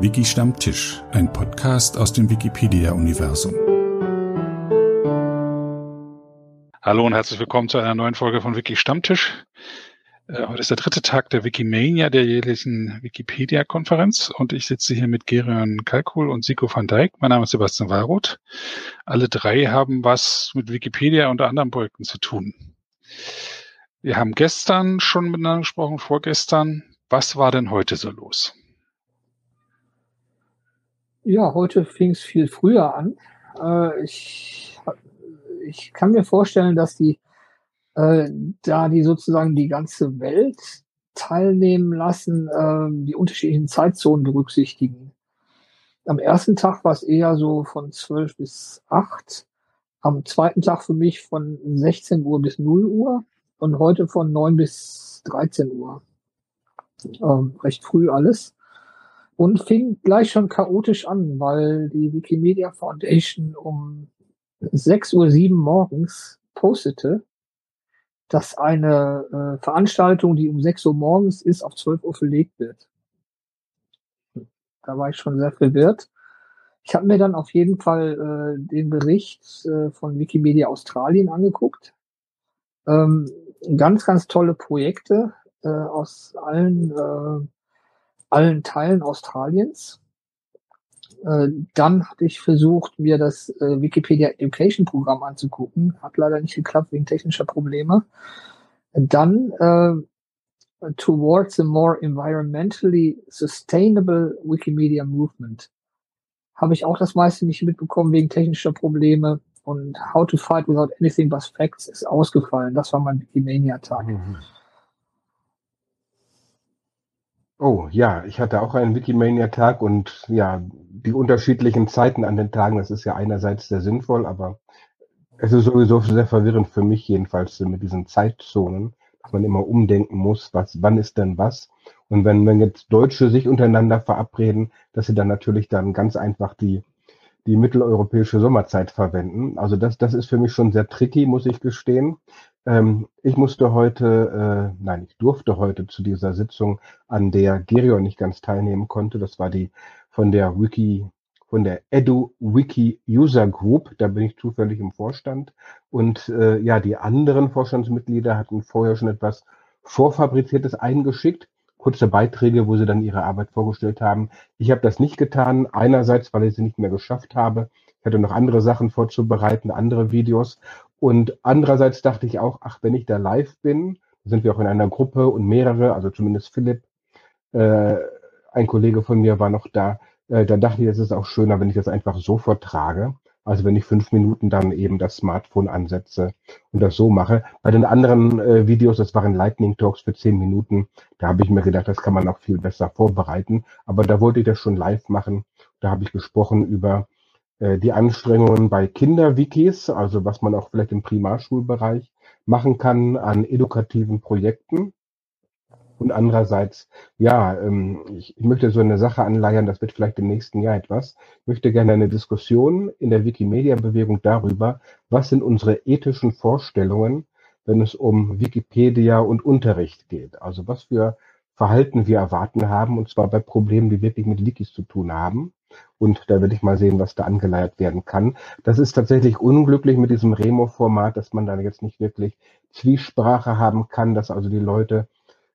Wiki Stammtisch, ein Podcast aus dem Wikipedia-Universum. Hallo und herzlich willkommen zu einer neuen Folge von Wiki Stammtisch. Äh, heute ist der dritte Tag der Wikimania, der jährlichen Wikipedia-Konferenz und ich sitze hier mit Gerion Kalkul und Siko van Dijk. Mein Name ist Sebastian Wallroth. Alle drei haben was mit Wikipedia und anderen Projekten zu tun. Wir haben gestern schon miteinander gesprochen, vorgestern. Was war denn heute so los? Ja, heute fing es viel früher an. Äh, ich, ich kann mir vorstellen, dass die, äh, da die sozusagen die ganze Welt teilnehmen lassen, äh, die unterschiedlichen Zeitzonen berücksichtigen. Am ersten Tag war es eher so von 12 bis 8. Am zweiten Tag für mich von 16 Uhr bis 0 Uhr und heute von 9 bis 13 Uhr. Ähm, recht früh alles und fing gleich schon chaotisch an, weil die Wikimedia Foundation um 6.07 Uhr morgens postete, dass eine äh, Veranstaltung, die um 6 Uhr morgens ist, auf 12 Uhr verlegt wird. Da war ich schon sehr verwirrt. Ich habe mir dann auf jeden Fall äh, den Bericht äh, von Wikimedia Australien angeguckt. Ähm, ganz, ganz tolle Projekte äh, aus allen äh, allen Teilen Australiens. Äh, dann hatte ich versucht, mir das äh, Wikipedia Education Programm anzugucken. Hat leider nicht geklappt wegen technischer Probleme. Dann äh, Towards a More Environmentally Sustainable Wikimedia Movement. Habe ich auch das meiste nicht mitbekommen wegen technischer Probleme. Und How to Fight Without Anything But Facts ist ausgefallen. Das war mein Wikimania-Tag. Mhm. Oh ja, ich hatte auch einen Wikimania-Tag und ja, die unterschiedlichen Zeiten an den Tagen, das ist ja einerseits sehr sinnvoll, aber es ist sowieso sehr verwirrend für mich jedenfalls mit diesen Zeitzonen, dass man immer umdenken muss, was, wann ist denn was. Und wenn, wenn jetzt Deutsche sich untereinander verabreden, dass sie dann natürlich dann ganz einfach die, die mitteleuropäische Sommerzeit verwenden. Also das, das ist für mich schon sehr tricky, muss ich gestehen. Ähm, ich musste heute, äh, nein, ich durfte heute zu dieser Sitzung, an der Gerion nicht ganz teilnehmen konnte. Das war die von der Wiki, von der Edu Wiki User Group. Da bin ich zufällig im Vorstand. Und äh, ja, die anderen Vorstandsmitglieder hatten vorher schon etwas Vorfabriziertes eingeschickt. Kurze Beiträge, wo sie dann ihre Arbeit vorgestellt haben. Ich habe das nicht getan. Einerseits, weil ich sie nicht mehr geschafft habe. Ich hatte noch andere Sachen vorzubereiten, andere Videos. Und andererseits dachte ich auch, ach, wenn ich da live bin, sind wir auch in einer Gruppe und mehrere, also zumindest Philipp, äh, ein Kollege von mir war noch da, äh, da dachte ich, es ist auch schöner, wenn ich das einfach so vortrage. Also wenn ich fünf Minuten dann eben das Smartphone ansetze und das so mache. Bei den anderen äh, Videos, das waren Lightning Talks für zehn Minuten, da habe ich mir gedacht, das kann man auch viel besser vorbereiten. Aber da wollte ich das schon live machen. Da habe ich gesprochen über äh, die Anstrengungen bei Kinderwikis, also was man auch vielleicht im Primarschulbereich machen kann an edukativen Projekten. Und andererseits, ja, ähm, ich, ich möchte so eine Sache anleiern, das wird vielleicht im nächsten Jahr etwas. Ich möchte gerne eine Diskussion in der Wikimedia-Bewegung darüber, was sind unsere ethischen Vorstellungen, wenn es um Wikipedia und Unterricht geht. Also was für Verhalten wir erwarten haben, und zwar bei Problemen, die wirklich mit Wikis zu tun haben. Und da werde ich mal sehen, was da angeleiert werden kann. Das ist tatsächlich unglücklich mit diesem Remo-Format, dass man da jetzt nicht wirklich Zwiesprache haben kann, dass also die Leute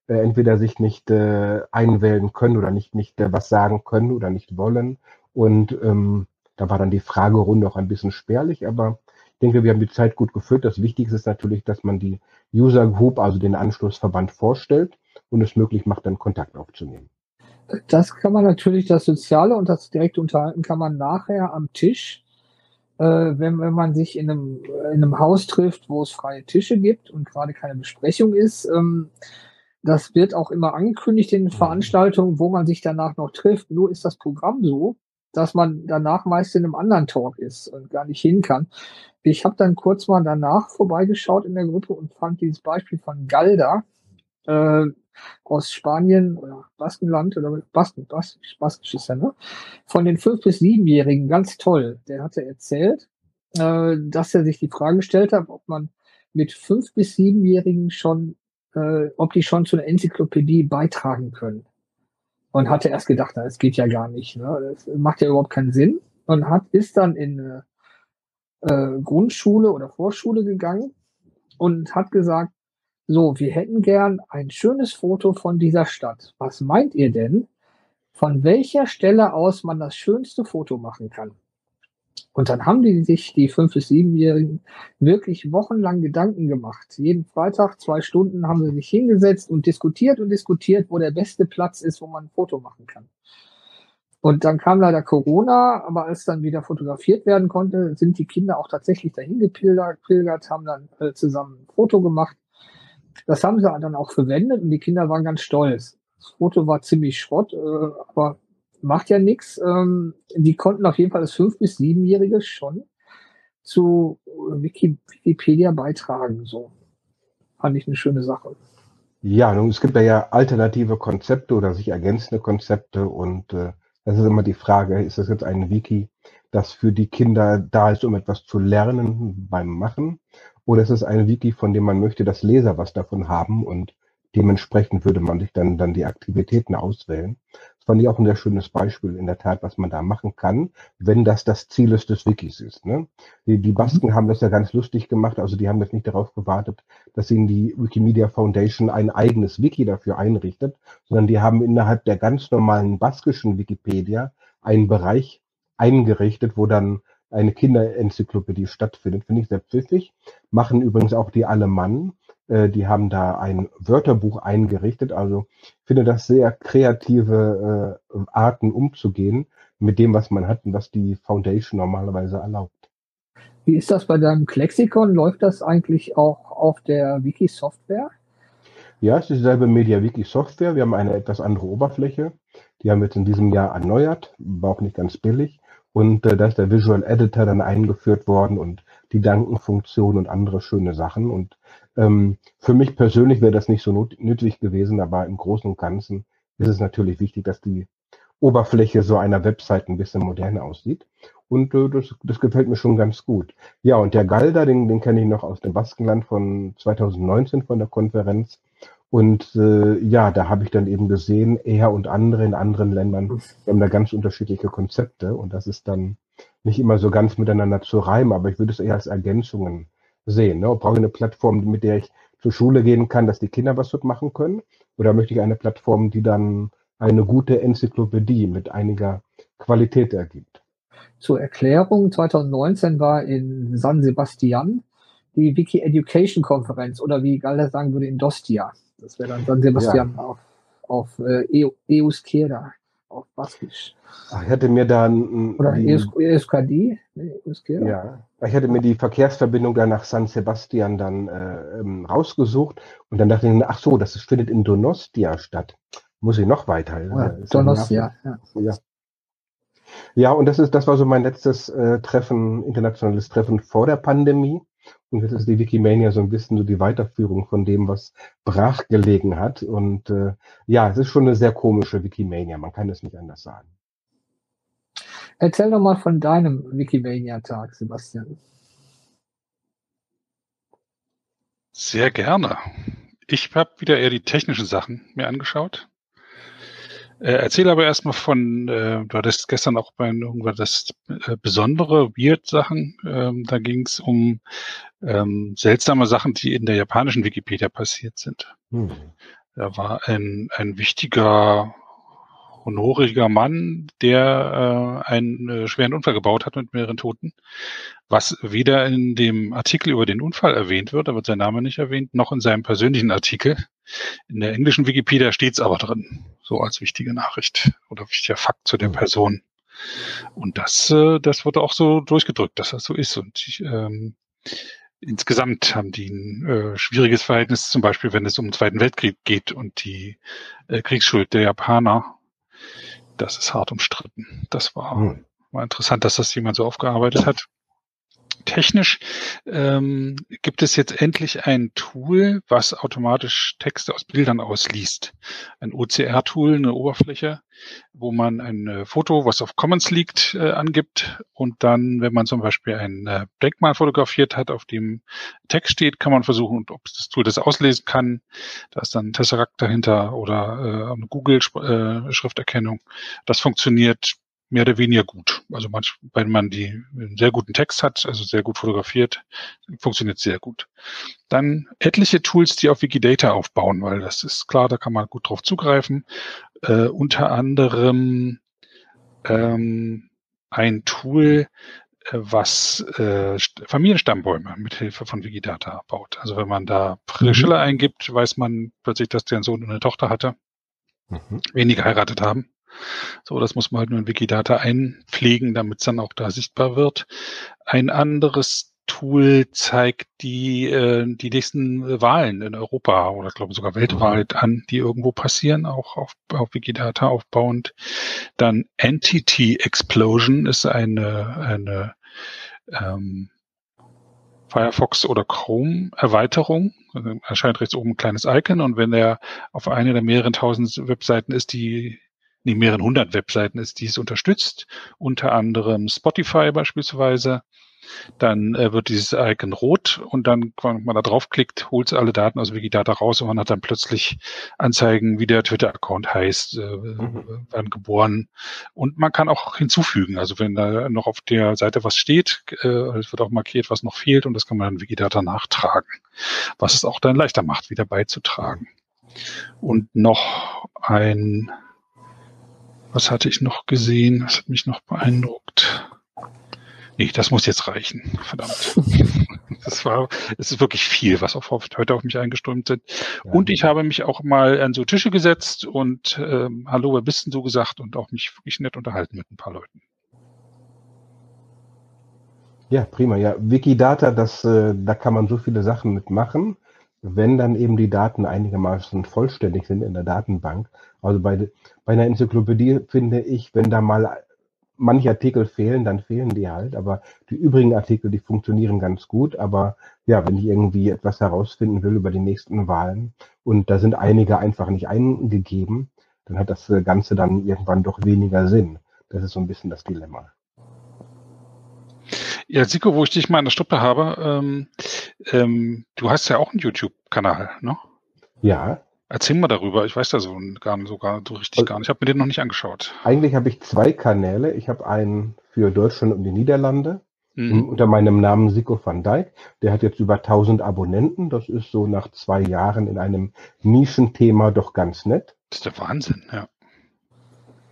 äh, entweder sich nicht äh, einwählen können oder nicht, nicht äh, was sagen können oder nicht wollen. Und ähm, da war dann die Fragerunde auch ein bisschen spärlich, aber ich denke, wir haben die Zeit gut gefüllt. Das Wichtigste ist natürlich, dass man die User Group, also den Anschlussverband vorstellt und es möglich macht, dann Kontakt aufzunehmen. Das kann man natürlich, das Soziale und das direkte Unterhalten kann man nachher am Tisch, äh, wenn, wenn man sich in einem, in einem Haus trifft, wo es freie Tische gibt und gerade keine Besprechung ist. Ähm, das wird auch immer angekündigt in Veranstaltungen, wo man sich danach noch trifft. Nur ist das Programm so, dass man danach meist in einem anderen Talk ist und gar nicht hin kann. Ich habe dann kurz mal danach vorbeigeschaut in der Gruppe und fand dieses Beispiel von Galda, äh, aus Spanien oder Baskenland oder Basken, Bas, Baskisch ist ja, ne? Von den fünf bis siebenjährigen, ganz toll. Der hatte erzählt, äh, dass er sich die Frage gestellt hat, ob man mit fünf bis siebenjährigen schon, äh, ob die schon zu einer Enzyklopädie beitragen können. und hatte erst gedacht, das geht ja gar nicht. Ne? Das macht ja überhaupt keinen Sinn. Und hat, ist dann in äh, Grundschule oder Vorschule gegangen und hat gesagt, so, wir hätten gern ein schönes Foto von dieser Stadt. Was meint ihr denn, von welcher Stelle aus man das schönste Foto machen kann? Und dann haben die sich, die fünf bis siebenjährigen, wirklich wochenlang Gedanken gemacht. Jeden Freitag zwei Stunden haben sie sich hingesetzt und diskutiert und diskutiert, wo der beste Platz ist, wo man ein Foto machen kann. Und dann kam leider Corona, aber als dann wieder fotografiert werden konnte, sind die Kinder auch tatsächlich dahin gepilgert, haben dann äh, zusammen ein Foto gemacht. Das haben sie dann auch verwendet und die Kinder waren ganz stolz. Das Foto war ziemlich Schrott, äh, aber macht ja nichts. Ähm, die konnten auf jeden Fall das fünf- bis siebenjährige schon zu Wiki Wikipedia beitragen. So fand ich eine schöne Sache. Ja, nun, es gibt ja alternative Konzepte oder sich ergänzende Konzepte und äh, das ist immer die Frage, ist das jetzt ein Wiki, das für die Kinder da ist, um etwas zu lernen beim Machen? Oder ist es ein Wiki, von dem man möchte, dass Leser was davon haben und dementsprechend würde man sich dann, dann die Aktivitäten auswählen? Das fand ich auch ein sehr schönes Beispiel in der Tat, was man da machen kann, wenn das das Ziel ist des Wikis ist. Ne? Die, die Basken mhm. haben das ja ganz lustig gemacht, also die haben jetzt nicht darauf gewartet, dass ihnen die Wikimedia Foundation ein eigenes Wiki dafür einrichtet, sondern die haben innerhalb der ganz normalen baskischen Wikipedia einen Bereich eingerichtet, wo dann eine Kinderenzyklopädie stattfindet. Finde ich sehr pfiffig. Machen übrigens auch die Alemannen. Äh, die haben da ein Wörterbuch eingerichtet. Also ich finde das sehr kreative äh, Arten umzugehen mit dem, was man hat und was die Foundation normalerweise erlaubt. Wie ist das bei deinem Klexikon? Läuft das eigentlich auch auf der Wiki-Software? Ja, es ist dieselbe MediaWiki-Software. Wir haben eine etwas andere Oberfläche. Die haben wir jetzt in diesem Jahr erneuert, war auch nicht ganz billig. Und äh, da ist der Visual Editor dann eingeführt worden und die Dankenfunktion und andere schöne Sachen. Und ähm, für mich persönlich wäre das nicht so not nötig gewesen, aber im Großen und Ganzen ist es natürlich wichtig, dass die Oberfläche so einer Website ein bisschen modern aussieht. Und äh, das, das gefällt mir schon ganz gut. Ja, und der Galda, den, den kenne ich noch aus dem Baskenland von 2019 von der Konferenz. Und äh, ja, da habe ich dann eben gesehen, er und andere in anderen Ländern haben da ganz unterschiedliche Konzepte. Und das ist dann nicht immer so ganz miteinander zu reimen, aber ich würde es eher als Ergänzungen sehen. Ne? Brauche ich eine Plattform, mit der ich zur Schule gehen kann, dass die Kinder was dort machen können? Oder möchte ich eine Plattform, die dann eine gute Enzyklopädie mit einiger Qualität ergibt? Zur Erklärung, 2019 war in San Sebastian die Wiki Education Konferenz oder wie Galder sagen würde, in Dostia. Das wäre dann San Sebastian ja. auf, auf äh, Euskera auf Baskisch. Ach, ich hatte mir dann. Oder ESKD? Nee, ja, ich hatte mir die Verkehrsverbindung da nach San Sebastian dann äh, ähm, rausgesucht und dann dachte ich, ach so, das findet in Donostia statt. Muss ich noch weiter. Ja, Donostia, ja. ja. Ja, und das ist, das war so mein letztes äh, Treffen, internationales Treffen vor der Pandemie. Und jetzt ist die Wikimania so ein bisschen so die Weiterführung von dem, was brach gelegen hat. Und äh, ja, es ist schon eine sehr komische Wikimania, man kann es nicht anders sagen. Erzähl doch mal von deinem Wikimania-Tag, Sebastian. Sehr gerne. Ich habe wieder eher die technischen Sachen mir angeschaut. Äh, erzähl aber erstmal von, äh, du hattest gestern auch bei irgendwann das äh, besondere Weird-Sachen. Ähm, da ging es um ähm, seltsame Sachen, die in der japanischen Wikipedia passiert sind. Hm. Da war ein, ein wichtiger honoriger Mann, der äh, einen äh, schweren Unfall gebaut hat mit mehreren Toten, was weder in dem Artikel über den Unfall erwähnt wird, da wird sein Name nicht erwähnt, noch in seinem persönlichen Artikel. In der englischen Wikipedia steht es aber drin, so als wichtige Nachricht oder wichtiger Fakt zu der mhm. Person. Und das, äh, das wurde auch so durchgedrückt, dass das so ist. Und ich, ähm, insgesamt haben die ein äh, schwieriges Verhältnis, zum Beispiel wenn es um den Zweiten Weltkrieg geht und die äh, Kriegsschuld der Japaner das ist hart umstritten. Das war, hm. war interessant, dass das jemand so aufgearbeitet hat. Technisch ähm, gibt es jetzt endlich ein Tool, was automatisch Texte aus Bildern ausliest. Ein OCR-Tool, eine Oberfläche, wo man ein äh, Foto, was auf Commons liegt, äh, angibt und dann, wenn man zum Beispiel ein äh, Denkmal fotografiert hat, auf dem Text steht, kann man versuchen, ob das Tool das auslesen kann. Da ist dann Tesseract dahinter oder äh, eine Google-Schrifterkennung. Äh, das funktioniert mehr oder weniger gut. Also manch, wenn man die einen sehr guten Text hat, also sehr gut fotografiert, funktioniert sehr gut. Dann etliche Tools, die auf Wikidata aufbauen, weil das ist klar, da kann man gut drauf zugreifen. Äh, unter anderem ähm, ein Tool, äh, was äh, Familienstammbäume mit Hilfe von Wikidata baut. Also wenn man da Friedrich mhm. Schiller eingibt, weiß man plötzlich, dass der einen Sohn und eine Tochter hatte, mhm. wenige geheiratet haben. So, das muss man halt nur in Wikidata einpflegen, damit es dann auch da sichtbar wird. Ein anderes Tool zeigt die, äh, die nächsten Wahlen in Europa oder glaube sogar weltweit an, die irgendwo passieren, auch auf, auf Wikidata aufbauend. Dann Entity Explosion ist eine, eine ähm, Firefox oder Chrome Erweiterung. Also erscheint rechts oben ein kleines Icon und wenn er auf eine der mehreren tausend Webseiten ist, die nee, mehreren hundert Webseiten ist, die es unterstützt, unter anderem Spotify beispielsweise. Dann äh, wird dieses Icon rot und dann, wenn man da draufklickt, holt es alle Daten aus Wikidata raus und man hat dann plötzlich Anzeigen, wie der Twitter-Account heißt, äh, mhm. wann geboren. Und man kann auch hinzufügen. Also wenn da noch auf der Seite was steht, äh, es wird auch markiert, was noch fehlt und das kann man dann Wikidata nachtragen, was es auch dann leichter macht, wieder beizutragen. Und noch ein was hatte ich noch gesehen? Was hat mich noch beeindruckt? Nee, das muss jetzt reichen. Verdammt. Das war, es ist wirklich viel, was auf, heute auf mich eingeströmt sind. Ja. Und ich habe mich auch mal an so Tische gesetzt und ähm, Hallo, wer bist denn so gesagt und auch mich wirklich nett unterhalten mit ein paar Leuten. Ja, prima. Ja, Wikidata, das, äh, da kann man so viele Sachen mitmachen wenn dann eben die Daten einigermaßen vollständig sind in der Datenbank. Also bei, bei einer Enzyklopädie finde ich, wenn da mal manche Artikel fehlen, dann fehlen die halt. Aber die übrigen Artikel, die funktionieren ganz gut. Aber ja, wenn ich irgendwie etwas herausfinden will über die nächsten Wahlen und da sind einige einfach nicht eingegeben, dann hat das Ganze dann irgendwann doch weniger Sinn. Das ist so ein bisschen das Dilemma. Ja, Siko, wo ich dich mal an der Stuppe habe, ähm, ähm, du hast ja auch einen YouTube-Kanal, ne? Ja. Erzähl mal darüber. Ich weiß da so gar nicht, so, gar, so richtig also, gar nicht. Ich habe mir den noch nicht angeschaut. Eigentlich habe ich zwei Kanäle. Ich habe einen für Deutschland und die Niederlande mhm. unter meinem Namen Siko van Dijk. Der hat jetzt über 1000 Abonnenten. Das ist so nach zwei Jahren in einem Nischenthema doch ganz nett. Das ist der Wahnsinn, ja.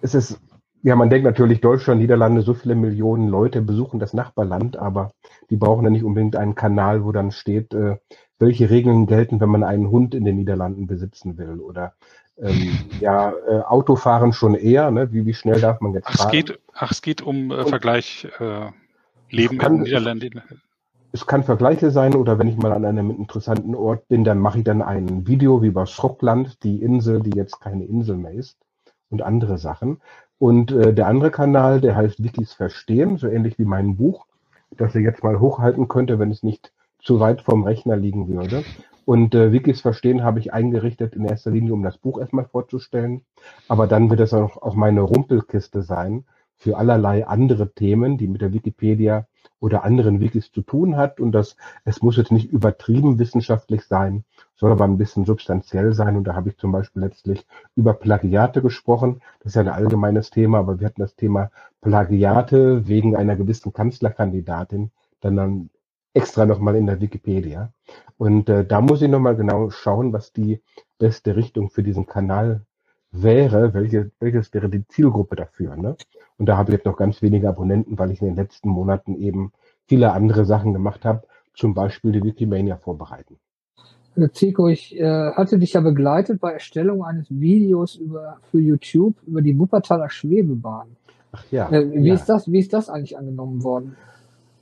Es ist ja, man denkt natürlich, Deutschland, Niederlande, so viele Millionen Leute besuchen das Nachbarland, aber die brauchen ja nicht unbedingt einen Kanal, wo dann steht, äh, welche Regeln gelten, wenn man einen Hund in den Niederlanden besitzen will. Oder ähm, ja, äh, Autofahren schon eher, ne? wie, wie schnell darf man jetzt ach, fahren? Es geht, ach, es geht um äh, Vergleich äh, Leben kann, in den Niederlanden. Es kann Vergleiche sein oder wenn ich mal an einem interessanten Ort bin, dann mache ich dann ein Video wie über Schrockland, die Insel, die jetzt keine Insel mehr ist und andere Sachen. Und äh, der andere Kanal, der heißt Wikis Verstehen, so ähnlich wie mein Buch, das ihr jetzt mal hochhalten könnte, wenn es nicht zu weit vom Rechner liegen würde. Und äh, Wikis Verstehen habe ich eingerichtet in erster Linie, um das Buch erstmal vorzustellen. Aber dann wird es auch, auch meine Rumpelkiste sein für allerlei andere Themen, die mit der Wikipedia oder anderen Wikis zu tun hat. Und das, es muss jetzt nicht übertrieben wissenschaftlich sein, soll aber ein bisschen substanziell sein. Und da habe ich zum Beispiel letztlich über Plagiate gesprochen. Das ist ja ein allgemeines Thema, aber wir hatten das Thema Plagiate wegen einer gewissen Kanzlerkandidatin dann dann extra nochmal in der Wikipedia. Und äh, da muss ich nochmal genau schauen, was die beste Richtung für diesen Kanal wäre, welche, welches wäre die Zielgruppe dafür. Ne? Und da habe ich jetzt noch ganz wenige Abonnenten, weil ich in den letzten Monaten eben viele andere Sachen gemacht habe, zum Beispiel die Wikimania vorbereiten. Zico, ich äh, hatte dich ja begleitet bei Erstellung eines Videos über, für YouTube über die Wuppertaler Schwebebahn. Ach ja. Äh, wie, ja. Ist das, wie ist das eigentlich angenommen worden?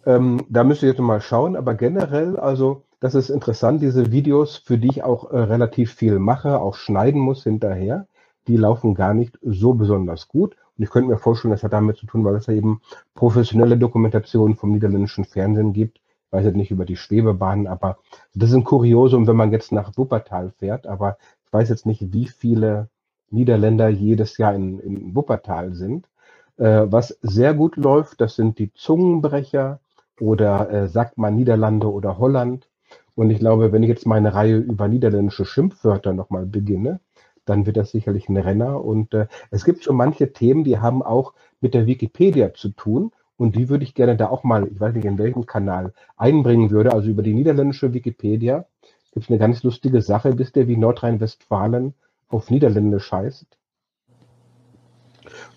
Ähm, da müsst ihr jetzt mal schauen, aber generell, also das ist interessant, diese Videos, für die ich auch äh, relativ viel mache, auch schneiden muss hinterher, die laufen gar nicht so besonders gut. Und ich könnte mir vorstellen, das hat damit zu tun, weil es ja eben professionelle Dokumentationen vom niederländischen Fernsehen gibt. Ich weiß jetzt nicht über die Schwebebahnen, aber das ist ein Kuriosum, wenn man jetzt nach Wuppertal fährt. Aber ich weiß jetzt nicht, wie viele Niederländer jedes Jahr in, in Wuppertal sind. Äh, was sehr gut läuft, das sind die Zungenbrecher oder äh, sagt man Niederlande oder Holland. Und ich glaube, wenn ich jetzt meine Reihe über niederländische Schimpfwörter nochmal beginne, dann wird das sicherlich ein Renner. Und äh, es gibt so manche Themen, die haben auch mit der Wikipedia zu tun. Und die würde ich gerne da auch mal, ich weiß nicht in welchem Kanal, einbringen würde. Also über die niederländische Wikipedia gibt es eine ganz lustige Sache. Wisst ihr, wie Nordrhein-Westfalen auf Niederländisch heißt?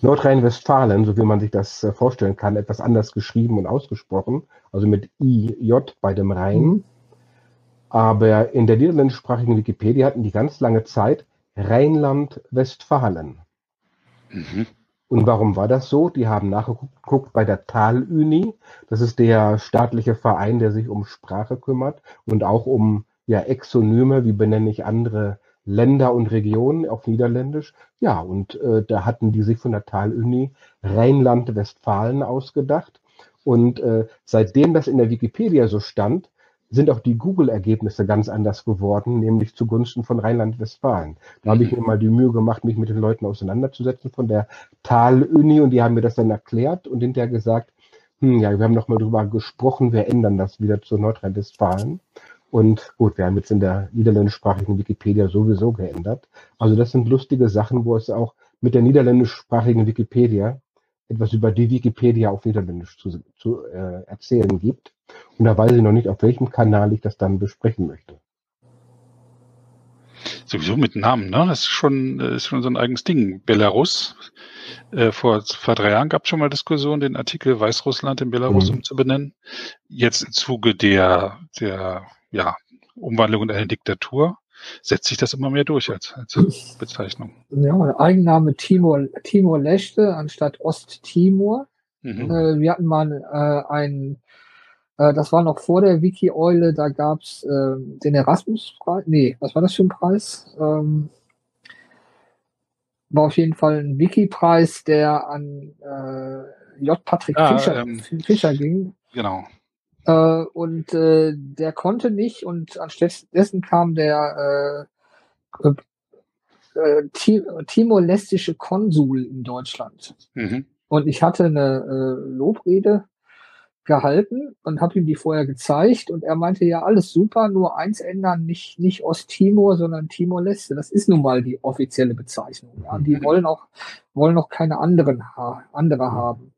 Nordrhein-Westfalen, so wie man sich das äh, vorstellen kann, etwas anders geschrieben und ausgesprochen, also mit IJ bei dem Rhein. Mhm. Aber in der niederländischsprachigen Wikipedia hatten die ganz lange Zeit Rheinland-Westfalen. Mhm. Und warum war das so? Die haben nachgeguckt bei der Taluni. Das ist der staatliche Verein, der sich um Sprache kümmert und auch um ja, Exonyme, wie benenne ich andere Länder und Regionen auf Niederländisch. Ja, und äh, da hatten die sich von der Taluni Rheinland-Westfalen ausgedacht. Und äh, seitdem das in der Wikipedia so stand, sind auch die Google-Ergebnisse ganz anders geworden, nämlich zugunsten von Rheinland-Westfalen. Da habe ich mhm. mir mal die Mühe gemacht, mich mit den Leuten auseinanderzusetzen von der Tal-Uni und die haben mir das dann erklärt und hinterher gesagt, hm, ja, wir haben noch mal drüber gesprochen, wir ändern das wieder zu Nordrhein-Westfalen. Und gut, wir haben jetzt in der niederländischsprachigen Wikipedia sowieso geändert. Also das sind lustige Sachen, wo es auch mit der niederländischsprachigen Wikipedia etwas über die Wikipedia auf Niederländisch zu, zu äh, erzählen gibt. Und da weiß ich noch nicht, auf welchem Kanal ich das dann besprechen möchte. Sowieso mit Namen, ne? Das ist schon, ist schon so ein eigenes Ding. Belarus. Äh, vor, vor drei Jahren gab es schon mal Diskussionen, den Artikel Weißrussland in Belarus mhm. umzubenennen. Jetzt im Zuge der, der ja, Umwandlung in eine Diktatur setzt sich das immer mehr durch als, als Bezeichnung. Ja, der Eigenname Timor, Timor Leste anstatt Osttimor. Mhm. Äh, wir hatten mal äh, einen äh, das war noch vor der Wiki-Eule, da gab es äh, den Erasmus-Preis. Nee, was war das für ein Preis? Ähm, war auf jeden Fall ein Wiki-Preis, der an äh, J. Patrick ja, Fischer, ähm, Fischer ging. Genau. Äh, und äh, der konnte nicht und anstattdessen kam der äh, äh, timor-lestische Konsul in Deutschland. Mhm. Und ich hatte eine äh, Lobrede gehalten und habe ihm die vorher gezeigt und er meinte ja alles super, nur eins ändern, nicht nicht Osttimor, sondern Timor-Leste. Das ist nun mal die offizielle Bezeichnung. Ja. Die mhm. wollen auch wollen noch keine anderen andere haben.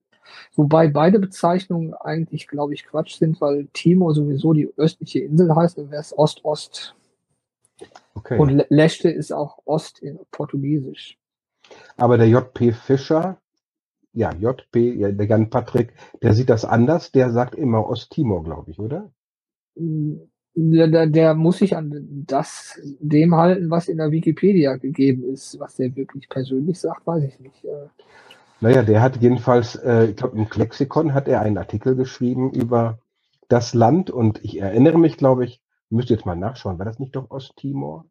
Wobei beide Bezeichnungen eigentlich, glaube ich, Quatsch sind, weil Timor sowieso die östliche Insel heißt und wäre es Ost-Ost. Okay. Und Leste ist auch Ost in Portugiesisch. Aber der JP Fischer ja, JP, ja, der Jan Patrick, der sieht das anders, der sagt immer Osttimor, glaube ich, oder? Der, der, der, muss sich an das, dem halten, was in der Wikipedia gegeben ist. Was der wirklich persönlich sagt, weiß ich nicht. Naja, der hat jedenfalls, äh, ich glaube, im Klexikon hat er einen Artikel geschrieben über das Land und ich erinnere mich, glaube ich, müsste jetzt mal nachschauen, war das nicht doch Osttimor?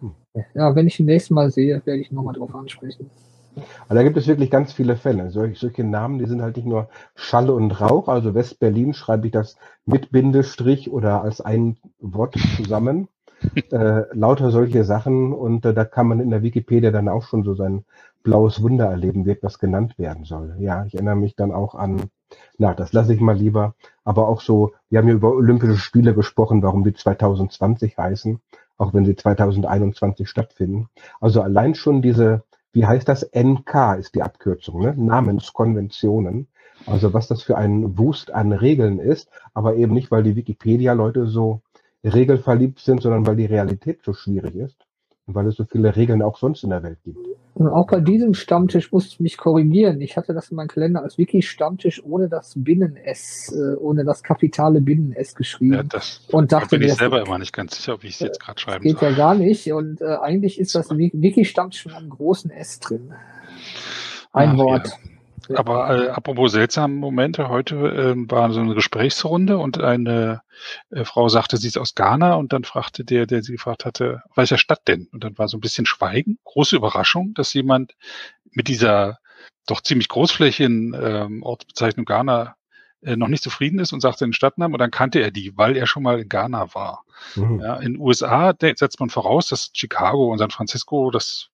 Hm. Ja, wenn ich ihn nächstes Mal sehe, werde ich nochmal drauf ansprechen. Aber da gibt es wirklich ganz viele Fälle. Solch, solche Namen, die sind halt nicht nur Schall und Rauch. Also West-Berlin schreibe ich das mit Bindestrich oder als ein Wort zusammen. äh, lauter solche Sachen. Und äh, da kann man in der Wikipedia dann auch schon so sein blaues Wunder erleben, wie etwas genannt werden soll. Ja, ich erinnere mich dann auch an, na, das lasse ich mal lieber. Aber auch so, wir haben ja über Olympische Spiele gesprochen, warum die 2020 heißen, auch wenn sie 2021 stattfinden. Also allein schon diese wie heißt das? NK ist die Abkürzung, ne? Namenskonventionen. Also was das für ein Wust an Regeln ist, aber eben nicht, weil die Wikipedia-Leute so regelverliebt sind, sondern weil die Realität so schwierig ist weil es so viele Regeln auch sonst in der Welt gibt. Und auch bei diesem Stammtisch musste ich mich korrigieren. Ich hatte das in meinem Kalender als Wiki-Stammtisch ohne das Binnen-S, äh, ohne das kapitale Binnen-S geschrieben. Ja, das und dachte, da bin ich selber immer nicht ganz sicher, ob ich es jetzt gerade schreiben geht soll. Geht ja gar nicht. Und äh, eigentlich ist das Wiki-Stammtisch mit einem großen S drin. Ein Ach, Wort. Ja. Aber äh, apropos seltsame Momente, heute äh, war so eine Gesprächsrunde und eine äh, Frau sagte, sie ist aus Ghana und dann fragte der, der sie gefragt hatte, welcher Stadt denn? Und dann war so ein bisschen Schweigen, große Überraschung, dass jemand mit dieser doch ziemlich großflächigen ähm, Ortsbezeichnung Ghana äh, noch nicht zufrieden ist und sagt den Stadtnamen und dann kannte er die, weil er schon mal in Ghana war. Mhm. Ja, in den USA setzt man voraus, dass Chicago und San Francisco das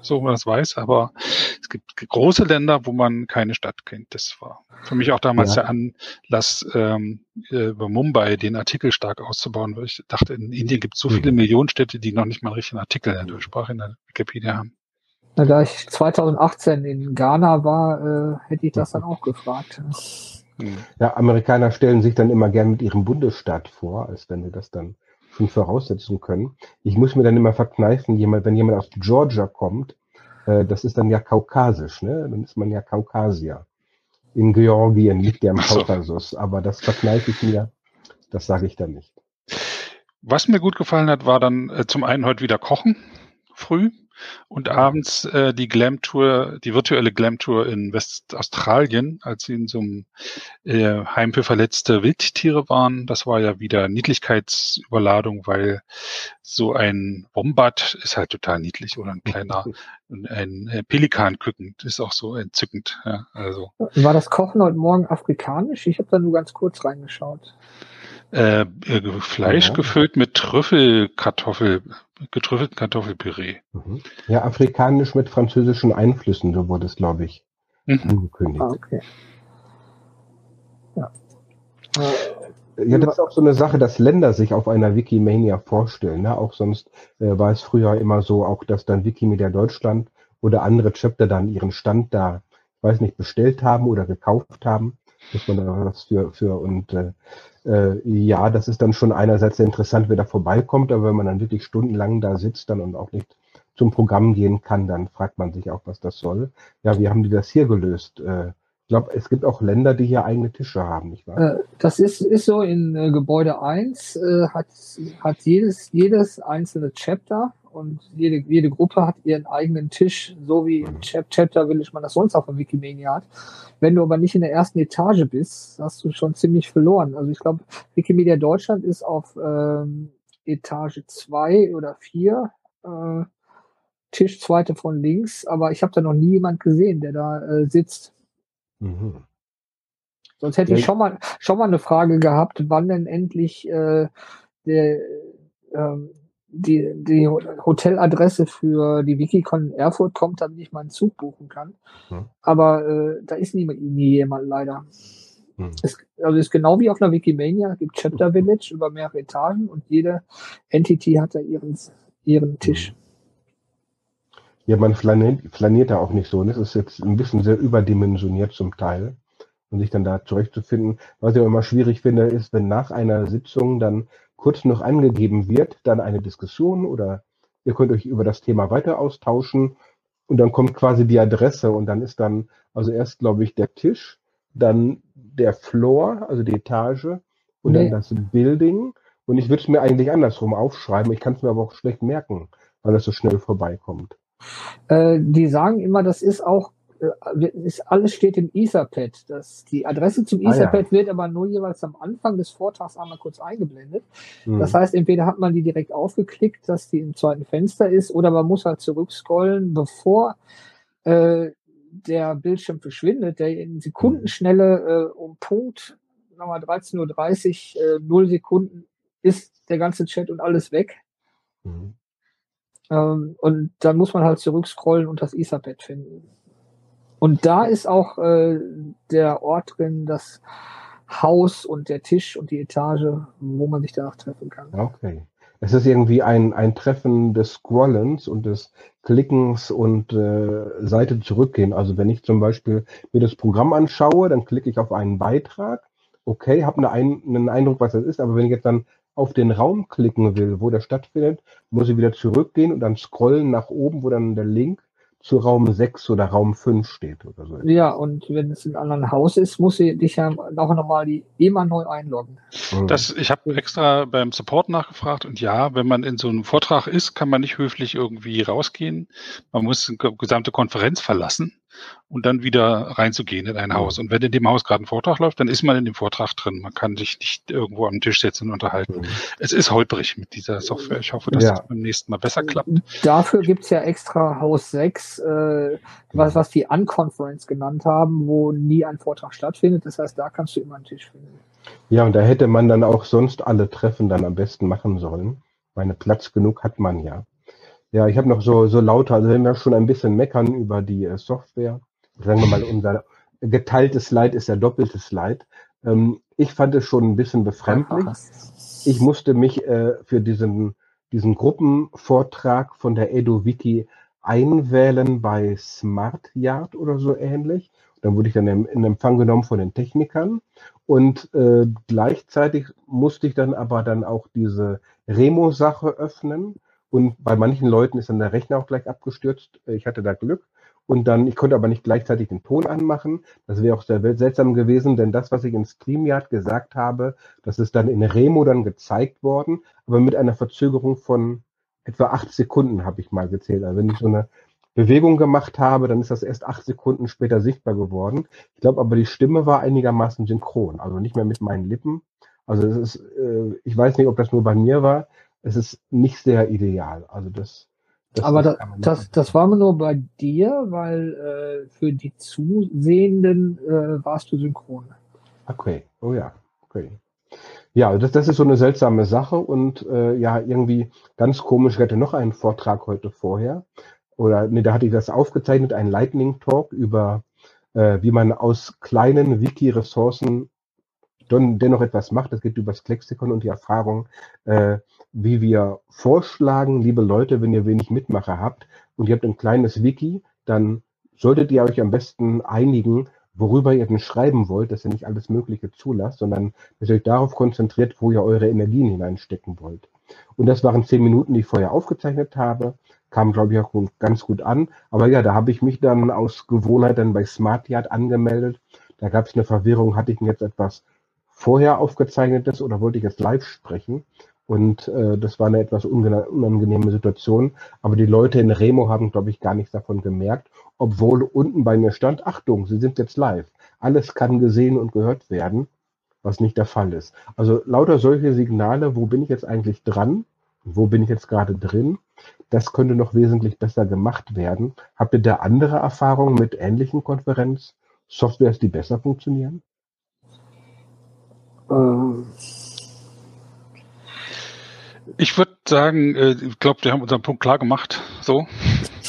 so man das weiß, aber es gibt große Länder, wo man keine Stadt kennt. Das war für mich auch damals ja. der Anlass, ähm, äh, über Mumbai den Artikel stark auszubauen, weil ich dachte, in Indien gibt es so viele mhm. Millionen Städte, die noch nicht mal einen richtigen Artikel in der Durchsprache in der Wikipedia haben. Na, da ich 2018 in Ghana war, äh, hätte ich das dann auch gefragt. Mhm. Ja, Amerikaner stellen sich dann immer gern mit ihrem Bundesstaat vor, als wenn wir das dann schon voraussetzen können. Ich muss mir dann immer verkneifen, jemand, wenn jemand aus Georgia kommt, äh, das ist dann ja kaukasisch, ne? Dann ist man ja Kaukasier. In Georgien liegt der im Kaukasus, aber das verkneife ich mir, das sage ich dann nicht. Was mir gut gefallen hat, war dann äh, zum einen heute wieder Kochen früh. Und abends äh, die Glam Tour, die virtuelle Glam Tour in Westaustralien, als sie in so einem äh, Heim für verletzte Wildtiere waren. Das war ja wieder Niedlichkeitsüberladung, weil so ein Wombat ist halt total niedlich oder ein kleiner, ein, ein Pelikanküken ist auch so entzückend. Ja, also. War das Kochen heute Morgen afrikanisch? Ich habe da nur ganz kurz reingeschaut. Äh, äh, Fleisch ja. gefüllt mit Trüffelkartoffel, getrüffelten Kartoffelpüree. Mhm. Ja, afrikanisch mit französischen Einflüssen, so wurde es, glaube ich, mhm. angekündigt. Ah, okay. Ja. Ja, das ist auch so eine Sache, dass Länder sich auf einer Wikimania vorstellen. Ne? Auch sonst äh, war es früher immer so, auch dass dann Wikimedia Deutschland oder andere Chapter dann ihren Stand da, ich weiß nicht, bestellt haben oder gekauft haben, dass man da was für, für und äh, äh, ja, das ist dann schon einerseits interessant, wer da vorbeikommt, aber wenn man dann wirklich stundenlang da sitzt dann und auch nicht zum Programm gehen kann, dann fragt man sich auch, was das soll. Ja, wie haben die das hier gelöst? Äh, ich glaube, es gibt auch Länder, die hier eigene Tische haben, nicht wahr? Äh, das ist, ist so, in äh, Gebäude 1 äh, hat, hat jedes, jedes einzelne Chapter und jede, jede Gruppe hat ihren eigenen Tisch, so wie im Chapter Village man das sonst auf der Wikimedia hat. Wenn du aber nicht in der ersten Etage bist, hast du schon ziemlich verloren. Also ich glaube, Wikimedia Deutschland ist auf ähm, Etage 2 oder 4, äh, Tisch zweite von links, aber ich habe da noch nie jemand gesehen, der da äh, sitzt. Mhm. Sonst hätte ich schon mal, schon mal eine Frage gehabt, wann denn endlich äh, der, ähm, die, die Hoteladresse für die Wikicon in Erfurt kommt, damit ich meinen Zug buchen kann. Hm. Aber äh, da ist nie, nie jemand leider. Hm. Es, also ist genau wie auf einer Wikimania, es gibt Chapter Village über mehrere Etagen und jede Entity hat da ihren, ihren Tisch. Hm. Ja, man flaniert, flaniert da auch nicht so. Das ist jetzt ein bisschen sehr überdimensioniert zum Teil. Und sich dann da zurechtzufinden. Was ich auch immer schwierig finde, ist, wenn nach einer Sitzung dann kurz noch angegeben wird, dann eine Diskussion oder ihr könnt euch über das Thema weiter austauschen und dann kommt quasi die Adresse und dann ist dann also erst, glaube ich, der Tisch, dann der Floor, also die Etage und nee. dann das Building. Und ich würde es mir eigentlich andersrum aufschreiben. Ich kann es mir aber auch schlecht merken, weil es so schnell vorbeikommt. Äh, die sagen immer, das ist auch ist, alles steht im Etherpad. Das, die Adresse zum Etherpad ah, ja. wird aber nur jeweils am Anfang des Vortrags einmal kurz eingeblendet. Mhm. Das heißt, entweder hat man die direkt aufgeklickt, dass die im zweiten Fenster ist, oder man muss halt zurückscrollen, bevor äh, der Bildschirm verschwindet, der in Sekundenschnelle äh, um Punkt nochmal 13.30 Uhr, äh, 0 Sekunden ist der ganze Chat und alles weg. Mhm. Ähm, und dann muss man halt zurückscrollen und das Etherpad finden. Und da ist auch äh, der Ort drin, das Haus und der Tisch und die Etage, wo man sich danach treffen kann. Okay. Es ist irgendwie ein, ein Treffen des Scrollens und des Klickens und äh, Seite zurückgehen. Also wenn ich zum Beispiel mir das Programm anschaue, dann klicke ich auf einen Beitrag. Okay, habe eine ein, einen Eindruck, was das ist, aber wenn ich jetzt dann auf den Raum klicken will, wo der stattfindet, muss ich wieder zurückgehen und dann scrollen nach oben, wo dann der Link zu Raum 6 oder Raum 5 steht oder so. Ja, und wenn es in einem anderen Haus ist, muss sie dich ja auch nochmal die immer neu einloggen. Mhm. Das, ich habe extra beim Support nachgefragt und ja, wenn man in so einem Vortrag ist, kann man nicht höflich irgendwie rausgehen. Man muss die gesamte Konferenz verlassen. Und dann wieder reinzugehen in ein Haus. Und wenn in dem Haus gerade ein Vortrag läuft, dann ist man in dem Vortrag drin. Man kann sich nicht irgendwo am Tisch setzen und unterhalten. Mhm. Es ist holprig mit dieser Software. Ich hoffe, dass ja. das beim nächsten Mal besser klappt. Dafür gibt's ja extra Haus 6, äh, was, was die Unconference genannt haben, wo nie ein Vortrag stattfindet. Das heißt, da kannst du immer einen Tisch finden. Ja, und da hätte man dann auch sonst alle Treffen dann am besten machen sollen. Meine Platz genug hat man ja. Ja, ich habe noch so, so lauter, also wenn wir schon ein bisschen meckern über die äh, Software, sagen wir mal, unser geteiltes Leid ist ja doppeltes Leid. Ähm, ich fand es schon ein bisschen befremdlich. Ich musste mich äh, für diesen, diesen Gruppenvortrag von der EduWiki einwählen bei SmartYard oder so ähnlich. Dann wurde ich dann in Empfang genommen von den Technikern und äh, gleichzeitig musste ich dann aber dann auch diese Remo-Sache öffnen und bei manchen Leuten ist dann der Rechner auch gleich abgestürzt. Ich hatte da Glück und dann, ich konnte aber nicht gleichzeitig den Ton anmachen. Das wäre auch sehr seltsam gewesen, denn das, was ich in StreamYard gesagt habe, das ist dann in Remo dann gezeigt worden, aber mit einer Verzögerung von etwa acht Sekunden habe ich mal gezählt. Also wenn ich so eine Bewegung gemacht habe, dann ist das erst acht Sekunden später sichtbar geworden. Ich glaube aber, die Stimme war einigermaßen synchron, also nicht mehr mit meinen Lippen. Also es ist, äh, ich weiß nicht, ob das nur bei mir war. Es ist nicht sehr ideal. Also das das Aber das, das, das war nur bei dir, weil äh, für die Zusehenden äh, warst du synchron. Okay, oh ja, okay. Ja, das, das ist so eine seltsame Sache und äh, ja, irgendwie ganz komisch. Ich hatte noch einen Vortrag heute vorher. Oder nee, da hatte ich das aufgezeichnet, ein Lightning Talk über, äh, wie man aus kleinen Wiki-Ressourcen dennoch etwas macht. Das geht über das Lexikon und die Erfahrung, äh, wie wir vorschlagen, liebe Leute, wenn ihr wenig Mitmacher habt und ihr habt ein kleines Wiki, dann solltet ihr euch am besten einigen, worüber ihr denn schreiben wollt, dass ihr nicht alles Mögliche zulasst, sondern dass ihr euch darauf konzentriert, wo ihr eure Energien hineinstecken wollt. Und das waren zehn Minuten, die ich vorher aufgezeichnet habe, kam, glaube ich, auch ganz gut an. Aber ja, da habe ich mich dann aus Gewohnheit dann bei SmartYard angemeldet. Da gab es eine Verwirrung, hatte ich denn jetzt etwas vorher aufgezeichnetes oder wollte ich jetzt live sprechen? Und äh, das war eine etwas unangenehme Situation. Aber die Leute in Remo haben, glaube ich, gar nichts davon gemerkt, obwohl unten bei mir stand, Achtung, Sie sind jetzt live. Alles kann gesehen und gehört werden, was nicht der Fall ist. Also lauter solche Signale, wo bin ich jetzt eigentlich dran? Wo bin ich jetzt gerade drin? Das könnte noch wesentlich besser gemacht werden. Habt ihr da andere Erfahrungen mit ähnlichen Konferenz-Softwares, die besser funktionieren? Ähm ich würde sagen, äh, ich glaube, wir haben unseren Punkt klar gemacht. So.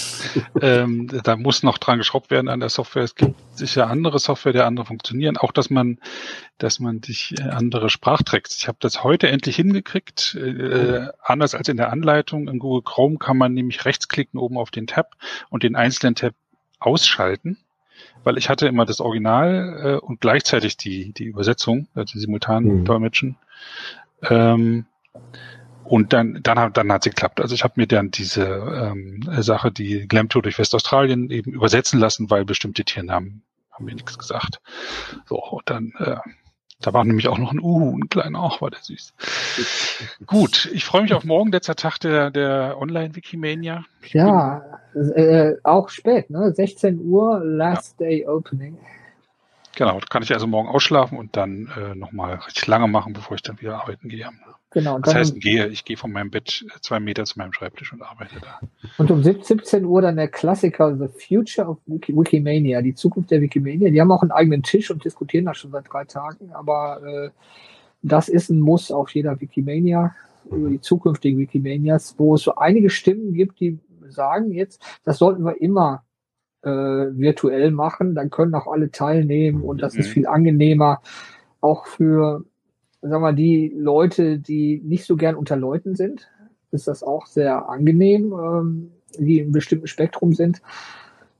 ähm, da muss noch dran geschraubt werden an der Software. Es gibt sicher andere Software, die andere funktionieren. Auch, dass man, dass man sich äh, andere Sprachtracks. Ich habe das heute endlich hingekriegt. Äh, anders als in der Anleitung. In Google Chrome kann man nämlich rechtsklicken oben auf den Tab und den einzelnen Tab ausschalten. Weil ich hatte immer das Original äh, und gleichzeitig die, die Übersetzung, also die simultanen mhm. Dolmetschen. Ähm, und dann, dann, hat, dann hat sie geklappt. Also ich habe mir dann diese ähm, Sache, die Glamtour durch Westaustralien eben übersetzen lassen, weil bestimmte Tiernamen haben mir nichts gesagt. So, und dann, äh, da war nämlich auch noch ein Uhu, ein kleiner, auch war der süß. Gut, ich freue mich auf morgen, letzter Tag der, der Online-Wikimania. Ja, äh, auch spät, ne? 16 Uhr, Last ja. Day Opening. Genau, kann ich also morgen ausschlafen und dann äh, nochmal richtig lange machen, bevor ich dann wieder arbeiten gehe. Genau. Das heißt, gehe, ich gehe von meinem Bett zwei Meter zu meinem Schreibtisch und arbeite da. Und um 17 Uhr dann der Klassiker The Future of Wiki, Wikimania, die Zukunft der Wikimania. Die haben auch einen eigenen Tisch und diskutieren das schon seit drei Tagen, aber äh, das ist ein Muss auf jeder Wikimania über die zukünftigen Wikimanias, wo es so einige Stimmen gibt, die sagen jetzt, das sollten wir immer äh, virtuell machen, dann können auch alle teilnehmen und das mhm. ist viel angenehmer, auch für sag mal, die Leute, die nicht so gern unter Leuten sind, ist das auch sehr angenehm, ähm, die im bestimmten Spektrum sind.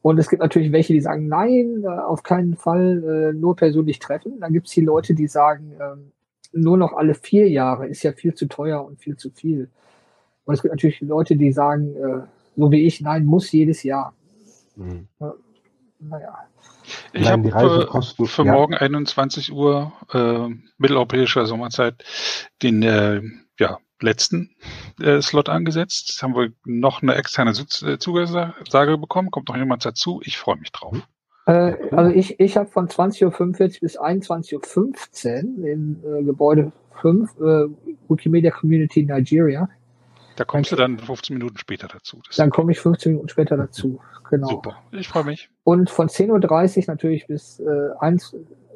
Und es gibt natürlich welche, die sagen, nein, äh, auf keinen Fall äh, nur persönlich treffen. Dann gibt es die Leute, die sagen, äh, nur noch alle vier Jahre ist ja viel zu teuer und viel zu viel. Und es gibt natürlich Leute, die sagen, äh, so wie ich, nein, muss jedes Jahr. Mhm. Naja. Ich habe für ja. morgen 21 Uhr äh, mitteleuropäischer Sommerzeit den äh, ja, letzten äh, Slot angesetzt. Jetzt haben wir noch eine externe äh, Zugesage bekommen. Kommt noch jemand dazu? Ich freue mich drauf. Äh, also ich, ich habe von 20.45 Uhr bis 21.15 Uhr in äh, Gebäude 5, äh, Wikimedia Community Nigeria. Da kommst dann, du dann 15 Minuten später dazu. Das dann komme ich 15 Minuten später dazu. Genau. Super, ich freue mich. Und von 10.30 Uhr natürlich bis äh, 1,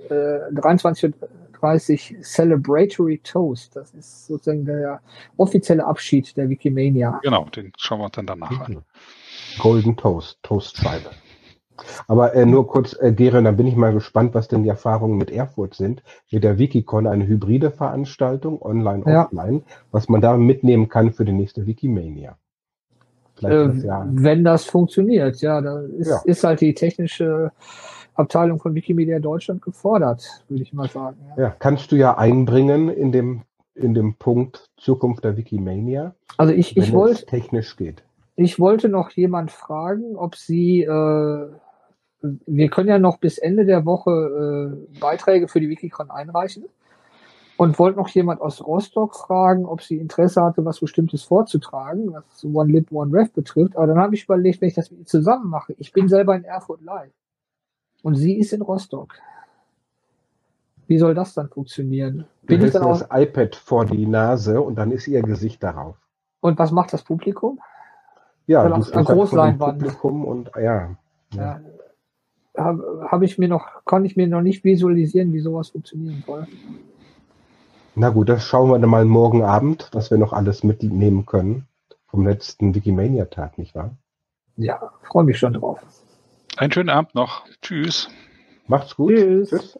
äh, 23.30 Uhr Celebratory Toast. Das ist sozusagen der offizielle Abschied der Wikimania. Genau, den schauen wir uns dann danach mhm. an. Golden Toast, Toastscheibe. Aber äh, nur kurz, äh, Geren, dann bin ich mal gespannt, was denn die Erfahrungen mit Erfurt sind. Wird der Wikicon eine hybride Veranstaltung, online, ja. offline, was man da mitnehmen kann für die nächste Wikimania? Äh. Wenn das funktioniert, ja, da ist, ja. ist halt die technische Abteilung von Wikimedia Deutschland gefordert, würde ich mal sagen. Ja. ja, kannst du ja einbringen in dem, in dem Punkt Zukunft der Wikimania. Also ich, ich wollte technisch geht. Ich wollte noch jemand fragen, ob Sie äh, wir können ja noch bis Ende der Woche äh, Beiträge für die Wikicon einreichen. Und wollte noch jemand aus Rostock fragen, ob sie Interesse hatte, was Bestimmtes vorzutragen, was One Lib, One Ref betrifft. Aber dann habe ich überlegt, wenn ich das mit ihr zusammen mache. Ich bin selber in Erfurt live. Und sie ist in Rostock. Wie soll das dann funktionieren? Bin ich dann auch das iPad vor die Nase und dann ist ihr Gesicht darauf. Und was macht das Publikum? Ja, du ein Großleinwand. Publikum und ja. ja. ja habe hab ich mir noch, kann ich mir noch nicht visualisieren, wie sowas funktionieren soll. Na gut, das schauen wir dann mal morgen Abend, was wir noch alles mitnehmen können vom letzten Wikimania-Tag, nicht wahr? Ja, freue mich schon drauf. Einen schönen Abend noch. Tschüss. Macht's gut. Tschüss. Tschüss.